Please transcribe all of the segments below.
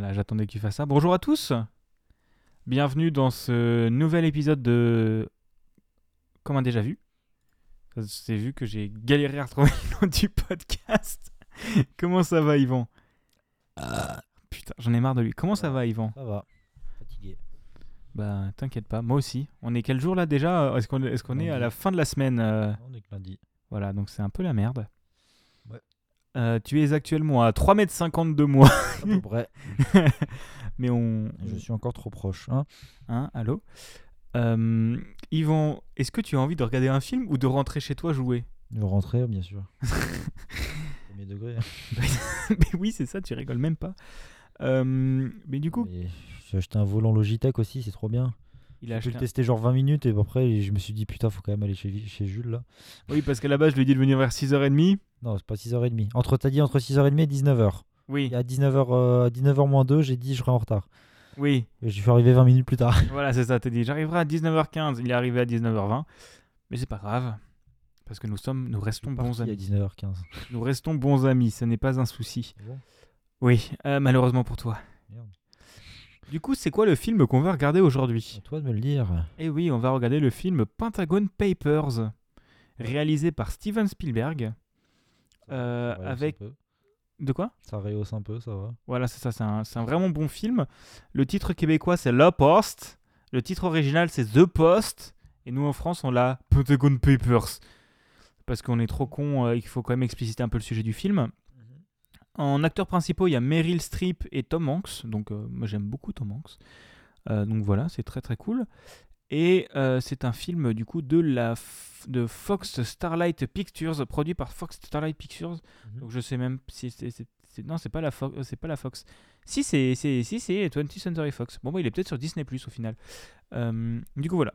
Voilà, j'attendais que tu fasses ça. Bonjour à tous Bienvenue dans ce nouvel épisode de Comme un déjà vu. C'est vu que j'ai galéré à retrouver le nom du podcast. Comment ça va, Yvan? Putain, j'en ai marre de lui. Comment ça va, Yvan? Ça va. Fatigué. Bah, t'inquiète pas, moi aussi. On est quel jour là déjà? Est-ce qu'on est, qu'on est à la fin de la semaine euh? On est que lundi. Voilà, donc c'est un peu la merde. Euh, tu es actuellement à 3m50 de moi. À peu près. Mais on. Je suis encore trop proche. Hein Hein, allô? Euh, Yvan, est-ce que tu as envie de regarder un film ou de rentrer chez toi jouer? Vais rentrer, bien sûr. Premier degré. Mais oui, c'est ça, tu rigoles même pas. Euh, mais du coup, J'ai acheté un volant Logitech aussi, c'est trop bien. Il a J'ai pu le un- tester genre 20 minutes et après je me suis dit putain, faut quand même aller chez, chez Jules là. Oui, parce qu'à la base, je lui ai dit de venir vers 6h30. Non, c'est pas 6h30. Entre, t'as dit entre 6h30 et 19h. Oui, Et à 19h, euh, 19h moins 2, j'ai dit je serai en retard. oui, Et je suis arrivé 20 minutes plus tard. voilà, c'est ça. T'as dit, j'arriverai à 19h15. Il est arrivé à 19h20. Mais c'est pas grave. Parce que nous sommes, nous restons bons Parti à amis. 19h15. Nous restons bons amis, ce n'est pas un souci. Oui, euh, malheureusement pour toi. Du coup, c'est quoi le film qu'on va regarder aujourd'hui? Toi de me le dire. Eh oui, on va regarder le film Pentagon Papers, réalisé par Steven Spielberg. Euh, avec-. De quoi? Ça rehausse un peu, ça va. Voilà, c'est ça, c'est un, vraiment bon film. Le titre québécois, c'est La Post. Le titre original, c'est The Post. Et nous, en France, on l'a Pentagon Papers. Parce qu'on est trop con euh, et qu'il faut quand même expliciter un peu le sujet du film. En acteurs principaux, il y a Meryl Streep et Tom Hanks. Donc, euh, moi, j'aime beaucoup Tom Hanks. Euh, donc voilà, c'est très très cool. Et euh, c'est un film du coup de la de Fox Starlight Pictures, produit par Fox Starlight Pictures. Mhm. Donc je sais même si c'est non, c'est pas la Fox, c'est pas la Fox. Si c'est c'est si c'est 20th Century Fox. Bon bah il est peut-être sur Disney Plus au final. Euh, du coup voilà.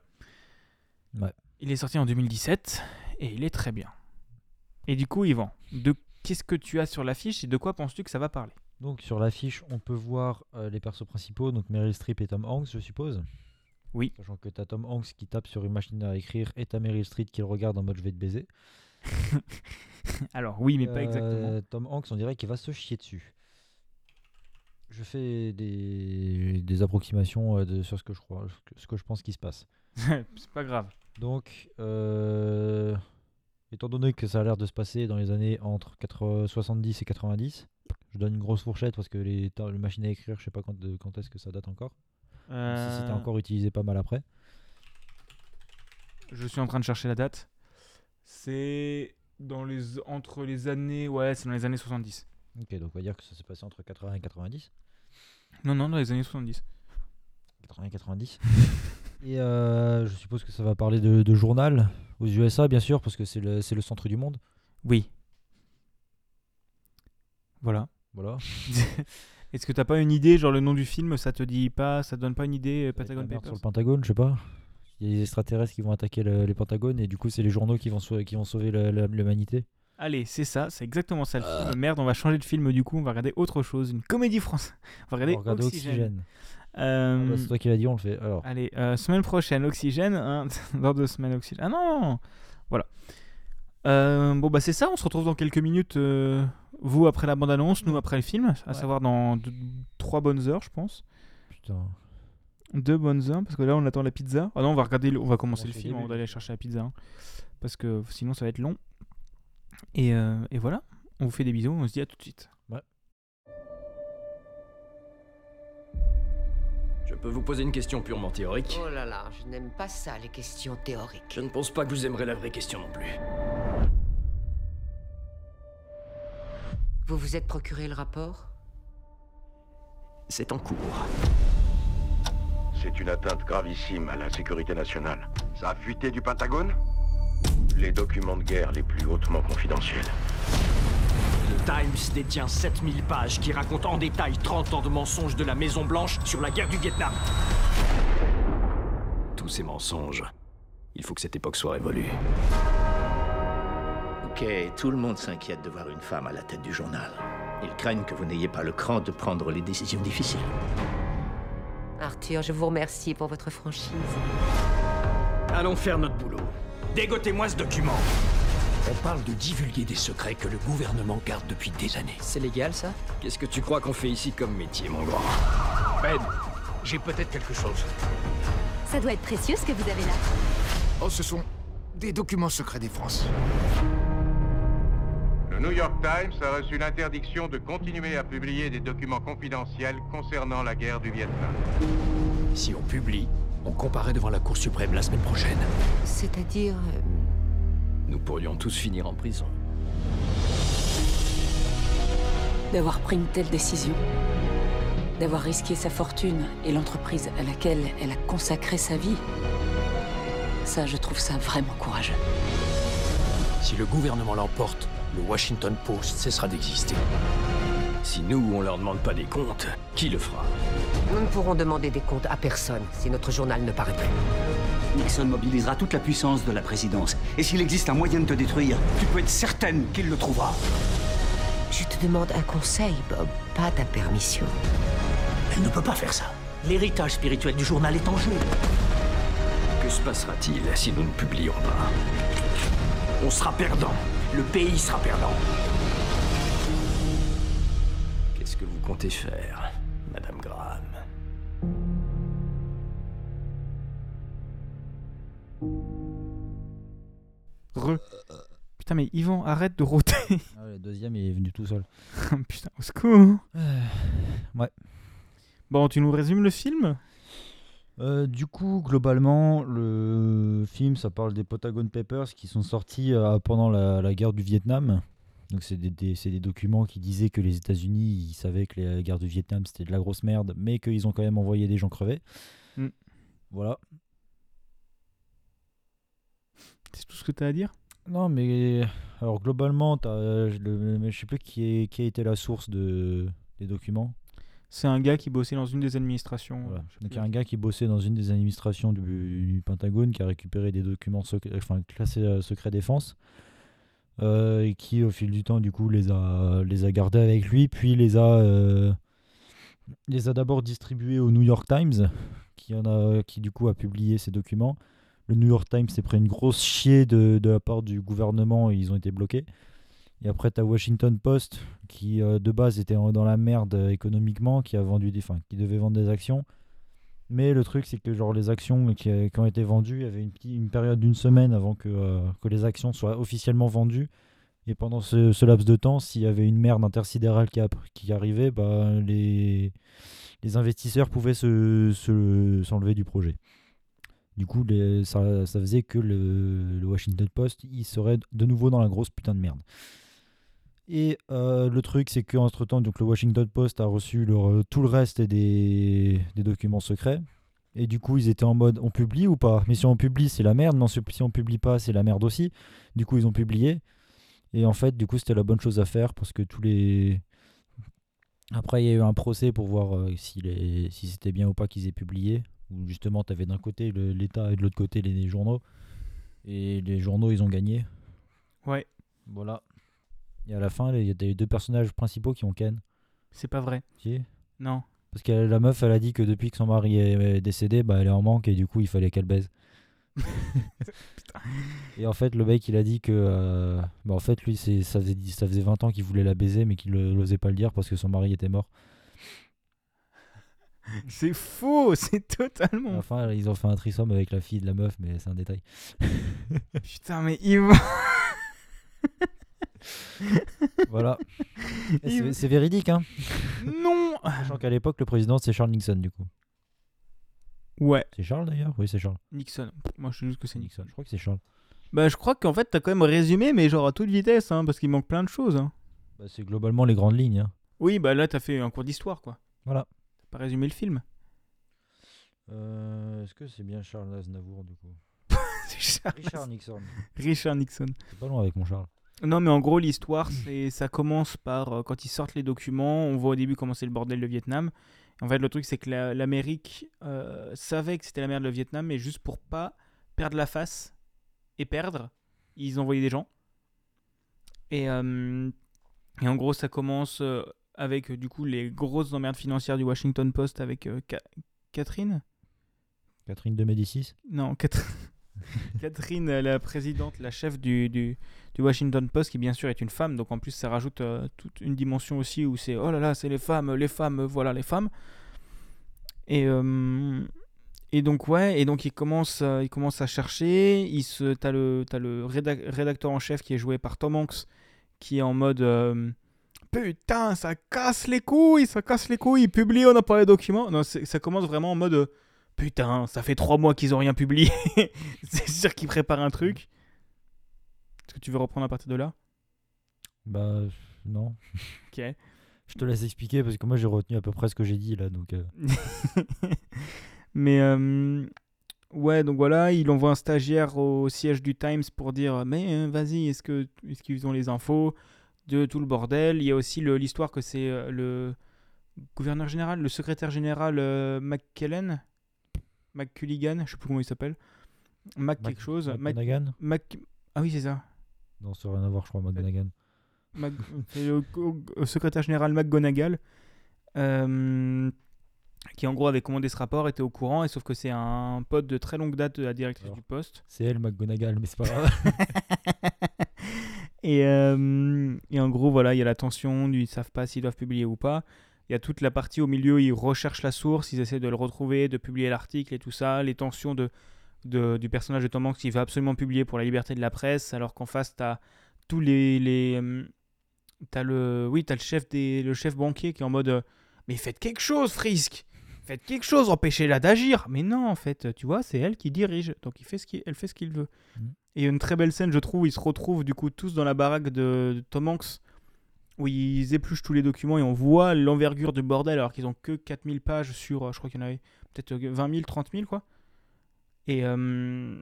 Ouais. Il est sorti en 2017 et il est très bien. Et du coup Yvan, de qu'est-ce que tu as sur l'affiche et de quoi penses-tu que ça va parler? Donc sur l'affiche, on peut voir euh, les persos principaux, donc Meryl Streep et Tom Hanks, je suppose? Oui. Sachant que t'as Tom Hanks qui tape sur une machine à écrire et t'as Meryl Streep qui le regarde en mode je vais te baiser. Alors oui mais pas Euh, exactement. Tom Hanks, on dirait qu'il va se chier dessus. Je fais des, des approximations euh, de, sur ce que je crois, ce que, ce que je pense qui se passe. c'est pas grave. Donc, euh, étant donné que ça a l'air de se passer dans les années entre 80 70 et 90, je donne une grosse fourchette parce que les, machines à écrire, je sais pas quand, est-ce que ça date encore. Si c'était Euh, encore utilisé pas mal après. Je suis en train de chercher la date. C'est dans les entre les années ouais, c'est dans les années 70. Ok, donc on va dire que ça s'est passé entre 80 et 90. Non non, dans les années 70. 80 et 90. et euh, je suppose que ça va parler de, de journal aux USA, bien sûr, parce que c'est le, le centre du monde. Oui. Voilà. Voilà. Est-ce que t'as pas une idée, genre le nom du film, ça te dit pas, ça te donne pas une idée, euh, Pentagon Papers Sur le Pentagone, je sais pas. Il y a des extraterrestres qui vont attaquer le- les Pentagones et du coup, c'est les journaux qui vont, qui vont sauver l'humanité. Allez, c'est ça, c'est exactement ça le film. Merde, on va changer de film du coup, on va regarder autre chose, une comédie française. On va regarder On regarde Oxygène. Oxygène. Euh, Ah bah, c'est toi qui l'as dit, on le fait. Alors, Allez, euh, semaine prochaine, Oxygène. hein, dans deux semaines, Oxygène. Ah non. Voilà. Euh, bon, bah c'est ça, on se retrouve dans quelques minutes. euh, vous après la bande-annonce, nous après le film, à Ouais. savoir dans deux- trois bonnes heures, je pense. putain. Deux bonnes heures, parce que là on attend la pizza. Ah non, on va regarder, on va commencer On le film début. avant d'aller chercher la pizza. hein, parce que sinon ça va être long. Et, euh, et voilà, on vous fait des bisous, on se dit à tout de suite. Je peux vous poser une question purement théorique Oh là là, je n'aime pas ça, les questions théoriques. Je ne pense pas que vous aimerez la vraie question non plus. Vous vous êtes procuré le rapport? C'est en cours. C'est une atteinte gravissime à la sécurité nationale. Ça a fuité du Pentagone? Les documents de guerre les plus hautement confidentiels. Le Times détient 7000 pages qui racontent en détail 30 ans de mensonges de la Maison Blanche sur la guerre du Vietnam. Tous ces mensonges, il faut que cette époque soit révolue. Ok, tout le monde s'inquiète de voir une femme à la tête du journal. Ils craignent que vous n'ayez pas le cran de prendre les décisions difficiles. Arthur, je vous remercie pour votre franchise. Allons faire notre boulot. Dégotez-moi ce document. On parle de divulguer des secrets que le gouvernement garde depuis des années. C'est légal ça? Qu'est-ce que tu crois qu'on fait ici comme métier, mon grand? Ben, j'ai peut-être quelque chose. Ça doit être précieux ce que vous avez là. Oh, ce sont des documents secrets des France. Le New York Times a reçu l'interdiction de continuer à publier des documents confidentiels concernant la guerre du Vietnam. Si on publie, on comparaît devant la Cour suprême la semaine prochaine. C'est-à-dire... euh, Nous pourrions tous finir en prison. D'avoir pris une telle décision, d'avoir risqué sa fortune et l'entreprise à laquelle elle a consacré sa vie, ça, je trouve ça vraiment courageux. Si le gouvernement l'emporte, le Washington Post cessera d'exister. Si nous, on leur demande pas des comptes, qui le fera? Nous ne pourrons demander des comptes à personne si notre journal ne paraît plus. Nixon mobilisera toute la puissance de la présidence. Et s'il existe un moyen de te détruire, tu peux être certaine qu'il le trouvera. Je te demande un conseil, Bob, pas ta permission. Elle ne peut pas faire ça. L'héritage spirituel du journal est en jeu. Que se passera-t-il si nous ne publions pas? On sera perdant. Le pays sera perdant. Qu'est-ce que vous comptez faire, Re. Putain, mais Yvan, arrête de rôter. Ah, le deuxième, il est venu tout seul. Putain, au secours. ouais. Bon, tu nous résumes le film? Euh, du coup, globalement, le film, ça parle des Pentagon Papers qui sont sortis euh, pendant la, la guerre du Vietnam. Donc, c'est des, des- c'est des documents qui disaient que les États-Unis, ils savaient que la guerre du Vietnam, c'était de la grosse merde, mais qu'ils ont quand même envoyé des gens crever. Mm. Voilà. C'est tout ce que t'as à dire? Non, mais alors globalement, euh, je je sais plus qui, est, qui a été la source de, des documents. C'est un gars qui bossait dans une des administrations. Voilà. je sais Donc plus il y a un gars qui bossait dans une des administrations du, du Pentagone qui a récupéré des documents enfin classés euh, secret défense euh, et qui au fil du temps du coup les a les a gardés avec lui puis les a euh, les a d'abord distribués au New York Times qui en a qui du coup a publié ces documents. Le New York Times s'est pris une grosse chier de, de la part du gouvernement et ils ont été bloqués. Et après, tu as Washington Post qui, euh, de base, était dans la merde économiquement, qui a vendu des, qui devait vendre des actions. Mais le truc, c'est que genre les actions qui, euh, ont été vendues, il y avait une, période d'une semaine avant que, euh, que les actions soient officiellement vendues. Et pendant ce, laps de temps, s'il y avait une merde intersidérale qui, qui arrivait, bah, les, les investisseurs pouvaient se, se- s'enlever du projet. Du coup, ça, faisait que le, Washington Post, il serait de nouveau dans la grosse putain de merde. Et euh, le truc, c'est qu'entre temps, le Washington Post a reçu tout le reste des, documents secrets. Et du coup, ils étaient en mode on publie ou pas? Mais si on publie, c'est la merde. Mais si on publie pas, c'est la merde aussi. Du coup, ils ont publié. Et en fait, du coup, c'était la bonne chose à faire parce que tous les. Après, il y a eu un procès pour voir euh, si c'était bien ou pas qu'ils aient publié. Où justement, tu avais d'un côté l'État et de l'autre côté les journaux. Et les journaux, ils ont gagné. Ouais, Voilà. Et à la fin, il y a des deux personnages principaux qui ont Ken. c'est pas vrai. Si. Non. Parce que la meuf, elle a dit que depuis que son mari est décédé, bah, elle est en manque et du coup, il fallait qu'elle baise. et en fait, le mec, il a dit que. euh, bah, en fait, lui, c'est, ça, faisait, ça faisait 20 ans qu'il voulait la baiser, mais qu'il n'osait pas le dire parce que son mari était mort. C'est faux, c'est totalement. la fin, ils ont fait un trisome avec la fille de la meuf, mais c'est un détail. Putain, mais Yvan. Voilà. C'est véridique, hein. non Sachant qu'à l'époque, le président, c'est Charles Nixon, du coup. Ouais, C'est Charles d'ailleurs? Oui, c'est Charles. Nixon. Moi, je sais juste que c'est Nixon. Je crois que c'est Charles. Bah, je crois qu'en fait, t'as quand même résumé, mais genre à toute vitesse, hein, parce qu'il manque plein de choses. hein. Bah, c'est globalement les grandes lignes. hein. Oui, bah là, t'as fait un cours d'histoire, quoi. Voilà. Pas résumé le film? Euh, est-ce que c'est bien Charles Aznavour, du coup? Charles- Richard Nixon. Richard Nixon. C'est pas loin avec mon Charles. Non, mais en gros, l'histoire, c'est ça commence par euh, quand ils sortent les documents. On voit au début comment c'est le bordel le Vietnam. En fait, le truc, c'est que la- l'Amérique euh, savait que c'était la merde le Vietnam, mais juste pour pas perdre la face et perdre, ils envoyaient des gens. Et, euh, et en gros, ça commence avec euh, du coup les grosses emmerdes financières du Washington Post avec euh, Ca- Catherine? Catherine de Médicis? Non, Catherine. Catherine, euh, la présidente, la chef du, du, du Washington Post, qui bien sûr est une femme, donc en plus ça rajoute euh, toute une dimension aussi où c'est oh là là, c'est les femmes, les femmes, voilà les femmes. Et, euh, et donc ouais, et donc il commence, euh, il commence à chercher. Il se, t'as le, t'as le rédac- rédacteur en chef qui est joué par Tom Hanks, qui est en mode putain, ça casse les couilles, ça casse les couilles. Publie, on n'a pas les documents. Non, ça commence vraiment en mode euh, putain, ça fait trois mois qu'ils ont rien publié. c'est sûr qu'ils préparent un truc. Est-ce que tu veux reprendre à partir de là? Bah, non. Ok. Je te laisse expliquer parce que moi j'ai retenu à peu près ce que j'ai dit là. Donc, euh, Mais euh, ouais, donc voilà, il envoie un stagiaire au siège du Times pour dire mais vas-y, est-ce que est-ce qu'ils ont les infos? De tout le bordel Il y a aussi l'histoire que c'est euh, le gouverneur général, le secrétaire général euh, McKellen, McCulligan, je sais plus comment il s'appelle, Mac Mac- quelque chose, Mac, ah oui c'est ça, Non, ça n'a rien à voir, je crois, McGonagall. Mac- le, le secrétaire général McGonagall, euh, qui en gros avait commandé ce rapport, était au courant, et sauf que c'est un pote de très longue date de la directrice Alors. du poste. C'est elle, McGonagall, mais c'est pas grave. Et, euh, et en gros, voilà, il y a la tension, ils ne savent pas s'ils doivent publier ou pas. Il y a toute la partie au milieu, ils recherchent la source, ils essaient de le retrouver, de publier l'article et tout ça. Les tensions de, du personnage de Tom Hanks qui veut absolument publier pour la liberté de la presse, alors qu'en face, tu as tous les. les euh, le, oui, t'as le chef, des, le chef banquier qui est en mode euh, Mais faites quelque chose, Frisk Faites quelque chose, empêchez-la d'agir Mais non, en fait, tu vois, c'est elle qui dirige, donc il fait ce qu'il, elle fait ce qu'il veut. Mhm. Et il y a une très belle scène, je trouve, où ils se retrouvent du coup tous dans la baraque de, de Tom Hanks, où ils épluchent tous les documents et on voit l'envergure du bordel, alors qu'ils ont que 4000 pages sur, euh, je crois qu'il y en avait peut-être euh, 20 000, 30 000, quoi. Et, euh,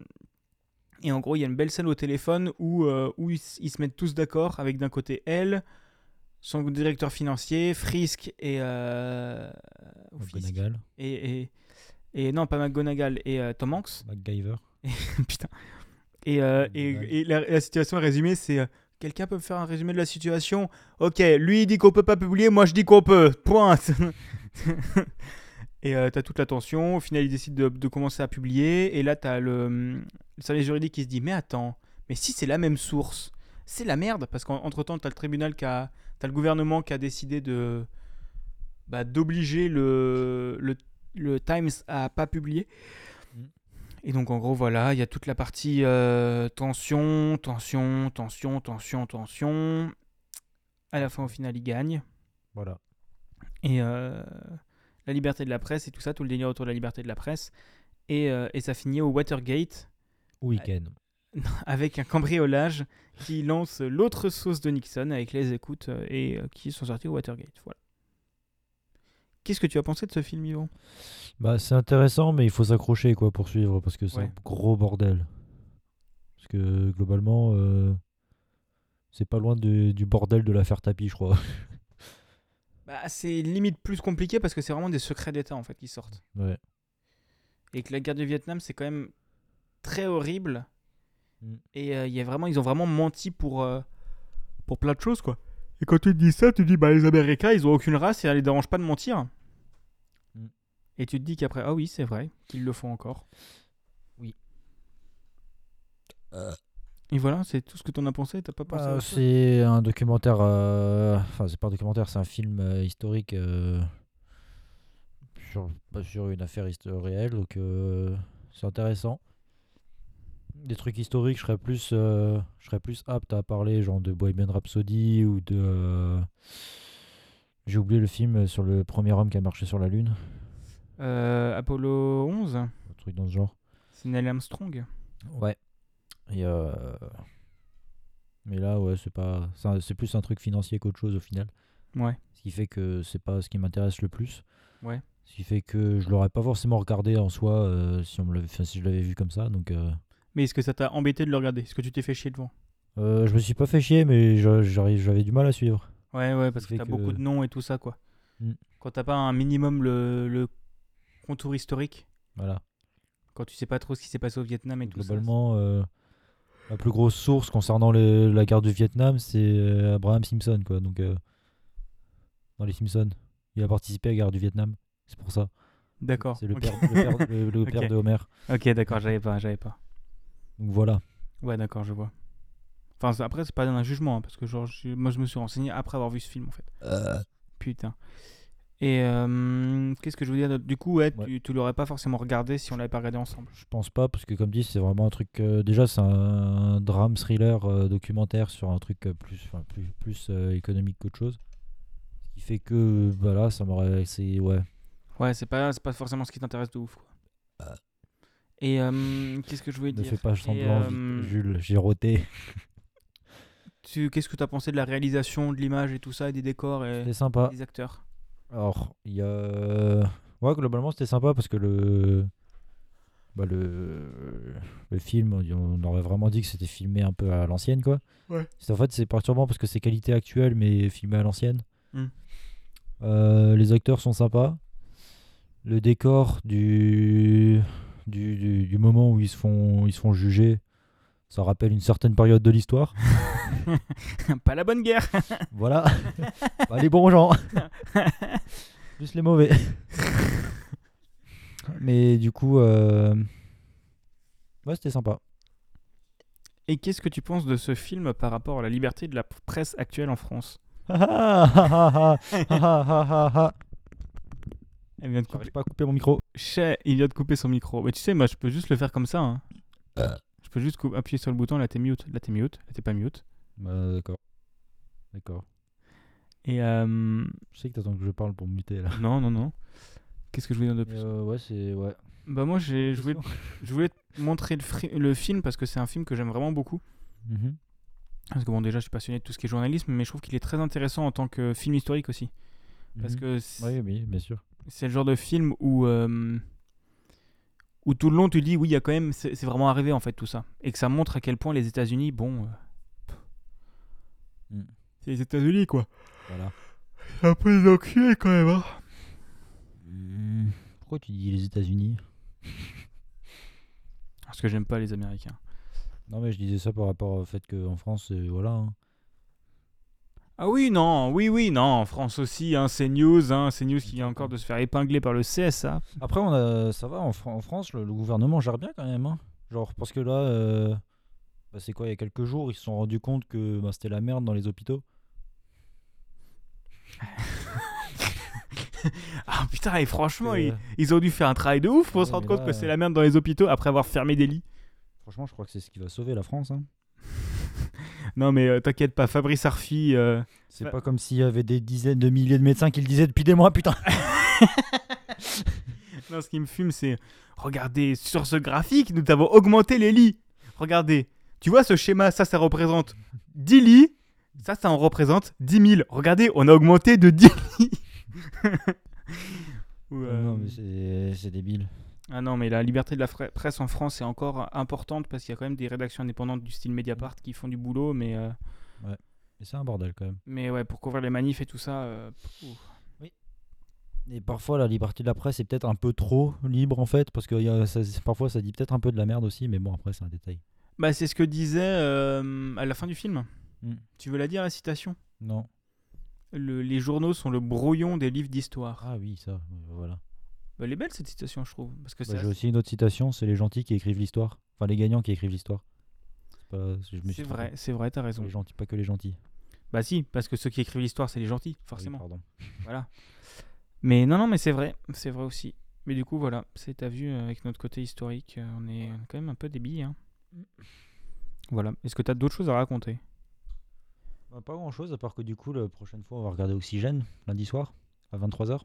et en gros, il y a une belle scène au téléphone où, euh, où ils, se mettent tous d'accord, avec d'un côté elle, son directeur financier, Frisk et... euh, Et, et, et non, pas McGonagall, et euh, Tom Hanks. MacGyver. Putain. Et, euh, et, et la, la situation résumée, c'est euh, quelqu'un peut me faire un résumé de la situation? Ok, lui il dit qu'on peut pas publier, moi je dis qu'on peut. Point. et euh, t'as toute la tension. Au final, il décide de, de commencer à publier. Et là, t'as le, hum, le service juridique qui se dit Mais attends, mais si c'est la même source, c'est la merde. Parce qu'entre temps, t'as le tribunal qui a. T'as le gouvernement qui a décidé de. bah, d'obliger le, le, le Times à pas publier. Et donc en gros voilà, il y a toute la partie euh, tension, tension, tension, tension, tension. À la fin au final il gagne. Voilà. Et euh, la liberté de la presse et tout ça, tout le délire autour de la liberté de la presse. Et, euh, et ça finit au Watergate Weekend. avec un cambriolage qui lance l'autre sauce de Nixon avec les écoutes euh, et euh, qui sont sortis au Watergate. Voilà. Qu'est-ce que tu as pensé de ce film, Yvon Bah, c'est intéressant, mais il faut s'accrocher quoi pour suivre parce que c'est Ouais. un gros bordel. Parce que globalement, euh, c'est pas loin de- du bordel de l'affaire tapis, je crois. bah, C'est limite plus compliqué parce que c'est vraiment des secrets d'État en fait qui sortent. ouais. et que la guerre du Vietnam c'est quand même très horrible Mm. et euh, y a vraiment ils ont vraiment menti pour euh, pour plein de choses quoi et quand tu te dis ça tu te dis bah les Américains ils ont aucune race et ça les dérange pas de mentir Mm. et tu te dis qu'après ah oui c'est vrai qu'ils le font encore Oui. et voilà c'est tout ce que t'en as pensé t'as pas pensé chose? c'est un documentaire. euh, Enfin, c'est pas un documentaire, c'est un film euh, historique euh, sur, sur une affaire réelle, donc euh, c'est intéressant. Des trucs historiques, je serais plus, euh, je serais plus apte à parler, genre de Bohemian Rhapsody ou de. euh, J'ai oublié le film sur le premier homme qui a marché sur la lune, Euh, Apollo 11 un truc dans ce genre. c'est Neil Armstrong Ouais. Et euh, Mais là, ouais, c'est pas, c'est un- c'est plus un truc financier qu'autre chose au final. ouais Ce qui fait que c'est pas ce qui m'intéresse le plus. Ouais. Ce qui fait que je l'aurais pas forcément regardé en soi euh, si, on me l'avait- enfin, si je l'avais vu comme ça. Donc, euh, mais est-ce que ça t'a embêté de le regarder? Est-ce que tu t'es fait chier devant? Euh, je me suis pas fait chier, mais j'avais du mal à suivre. Ouais, ouais, parce que t'as que- beaucoup de noms et tout ça, quoi. Mm. Quand t'as pas un minimum le, le contour historique, Voilà. quand tu sais pas trop ce qui s'est passé au Vietnam et tout ça. Globalement, euh, la plus grosse source concernant les- la guerre du Vietnam, c'est euh, Abraham Simpson, quoi. Donc, euh, dans les Simpsons, il a participé à la guerre du Vietnam. C'est pour ça. D'accord. C'est le ok. père, le père- le- le Ok. père de Homer. Ok, d'accord, j'avais pas, j'avais pas. Donc voilà. Ouais, d'accord, je vois. Enfin, après, c'est pas un jugement, hein, parce que genre, je- moi, je me suis renseigné après avoir vu ce film, en fait. Putain. Et euh, qu'est-ce que je veux dire Du coup, ouais, Ouais. tu, tu l'aurais pas forcément regardé si on l'avait pas regardé ensemble. Je pense pas, parce que comme dit, c'est vraiment un truc. euh, déjà, c'est un drame thriller euh, documentaire sur un truc euh, plus, enfin, plus, plus euh, économique qu'autre chose. Ce qui fait que, voilà, ça m'aurait. C'est. Ouais. Ouais, c'est pas, pas forcément ce qui t'intéresse de ouf, quoi. Et euh, qu'est-ce que je voulais Ne dire fais pas semblant, euh, Jules, j'ai roté. tu, Qu'est-ce que tu as pensé de la réalisation, de l'image et tout ça, et des décors et C'était sympa. des acteurs? Alors, il y a. Ouais, globalement, c'était sympa parce que le. Bah, le... le film, on aurait vraiment dit que c'était filmé un peu à l'ancienne, quoi. Ouais. En fait, c'est perturbant parce que c'est qualité actuelle, mais filmé à l'ancienne. Hmm. Euh, les acteurs sont sympas. Le décor du... Du, du, du moment où ils se, font, ils se font juger, ça rappelle une certaine période de l'histoire. Pas la bonne guerre Voilà. Les bons gens. Plus les mauvais. Mais du coup, euh... ouais, c'était sympa. Et qu'est-ce que tu penses de ce film par rapport à la liberté de la presse actuelle en France? Elle vient de couper. Pas couper mon micro. Chais, il vient de couper son micro. Mais tu sais, moi, je peux juste le faire comme ça. hein. Je peux juste appuyer sur le bouton. Là, t'es mute. Là, t'es mute. Là, t'es pas mute. Bah, d'accord. D'accord. Et euh, Je sais que t'attends que je parle pour me muter là. non, non, non. Qu'est-ce que je voulais dire de plus? Euh, ouais, c'est. Ouais. Bah moi, j'ai, je voulais, je voulais te montrer le, fri- le film parce que c'est un film que j'aime vraiment beaucoup. Mhm. Parce que bon, déjà, je suis passionné de tout ce qui est journalisme, mais je trouve qu'il est très intéressant en tant que film historique aussi. Parce Mhm. que Oui, oui, bien sûr. C'est le genre de film où, euh, où tout le long tu dis oui, il y a quand même, c'est vraiment arrivé en fait tout ça. Et que ça montre à quel point les États-Unis, bon. euh, Mm. C'est les États-Unis quoi. Voilà. C'est un peu des enculés quand même, hein. Hmm, Pourquoi tu dis les États-Unis? Parce que j'aime pas les Américains. Non, mais je disais ça par rapport au fait qu'en France, euh, voilà. hein. Ah oui, non, oui, oui, non, en France aussi, hein, c'est News, hein, c'est News qui vient encore de se faire épingler par le CSA. Après, on a, ça va, en, Fran- en France, le, le gouvernement gère bien quand même. hein. Genre, parce que là, euh, bah, c'est quoi, il y a quelques jours, ils se sont rendus compte que bah, c'était la merde dans les hôpitaux. Ah putain, et franchement, Euh, ils, ils ont dû faire un travail de ouf pour ouais, se rendre compte là, que c'est la merde dans les hôpitaux après avoir fermé des lits. Franchement, je crois que c'est ce qui va sauver la France. hein. Non mais euh, t'inquiète pas, Fabrice Arfi, euh, C'est Bah- pas comme s'il y avait des dizaines de milliers de médecins qui le disaient depuis des mois, putain. Non, ce qui me fume, c'est regardez sur ce graphique, nous avons augmenté les lits. Regardez, tu vois ce schéma, ça, ça représente 10 lits. Ça, ça en représente 10 000. Regardez, on a augmenté de 10 lits. Ou, euh, Non, mais c'est c'est débile. Ah non, mais la liberté de la presse en France est encore importante parce qu'il y a quand même des rédactions indépendantes du style Mediapart qui font du boulot, mais, euh, Mais c'est un bordel quand même. mais ouais, pour couvrir les manifs et tout ça. euh, ouf. Et parfois, la liberté de la presse est peut-être un peu trop libre en fait, parce que y a- ça- parfois ça dit peut-être un peu de la merde aussi, mais bon, après, c'est un détail. Bah, c'est ce que disait euh, à la fin du film. Mm. Tu veux la dire, la citation? Non. Le- Les journaux sont le brouillon des livres d'histoire. Ah oui, ça, voilà. Bah, elle est belle cette citation, je trouve. Parce que Bah, J'ai aussi une autre citation, c'est les gentils qui écrivent l'histoire. Enfin, les gagnants qui écrivent l'histoire. C'est vrai, c'est vrai, t'as raison. Les gentils, pas que les gentils. Bah si, parce que ceux qui écrivent l'histoire, c'est les gentils, oui, forcément. pardon. Voilà. Mais non, non, mais c'est vrai, c'est vrai aussi. Mais du coup, voilà, c'est t'as vu euh, avec notre côté historique, euh, on est quand même un peu débile. Hein. Voilà. Est-ce que t'as d'autres choses à raconter? Bah, pas grand chose, à part que du coup, la prochaine fois, on va regarder Oxygène, lundi soir, à 23h.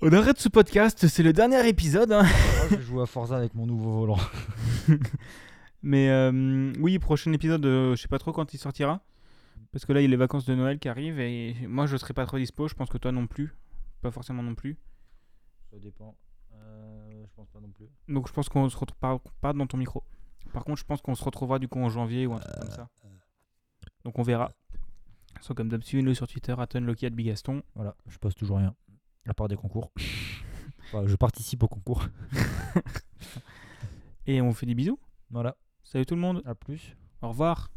On arrête ce podcast, c'est le dernier épisode. hein. je joue à Forza avec mon nouveau volant. Mais euh, oui, prochain épisode, euh, je sais pas trop quand il sortira. Parce que là, il y a les vacances de Noël qui arrivent et moi, je serai pas trop dispo. Je pense que toi non plus. Pas forcément non plus. Ça dépend. Euh, je pense pas non plus. Donc je pense qu'on se retrouve pas, pas dans ton micro. Par contre, je pense qu'on se retrouvera du coup en janvier ou un truc comme ça. Donc on verra. Soit comme d'hab, suivez-nous sur Twitter, at Bigaston. Voilà, je poste toujours rien. À part des concours. Enfin, je participe au concours. Et on vous fait des bisous. Voilà. Salut tout le monde. À plus. Au revoir.